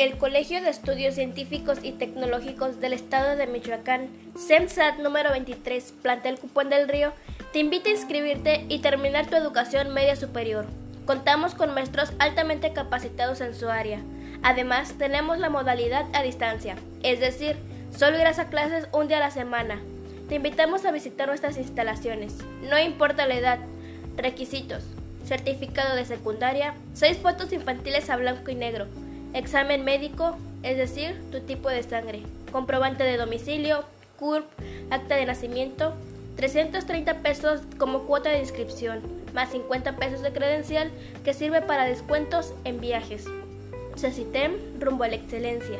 El Colegio de Estudios Científicos y Tecnológicos del Estado de Michoacán, CEMSAT número 23, plantel Cupón del Río, te invita a inscribirte y terminar tu educación media superior. Contamos con maestros altamente capacitados en su área. Además, tenemos la modalidad a distancia, es decir, solo irás a clases un día a la semana. Te invitamos a visitar nuestras instalaciones. No importa la edad. Requisitos. Certificado de secundaria, 6 fotos infantiles a blanco y negro, examen médico, es decir, tu tipo de sangre, comprobante de domicilio, CURP, acta de nacimiento, 330 pesos como cuota de inscripción, más 50 pesos de credencial que sirve para descuentos en viajes. CECITEM rumbo a la excelencia.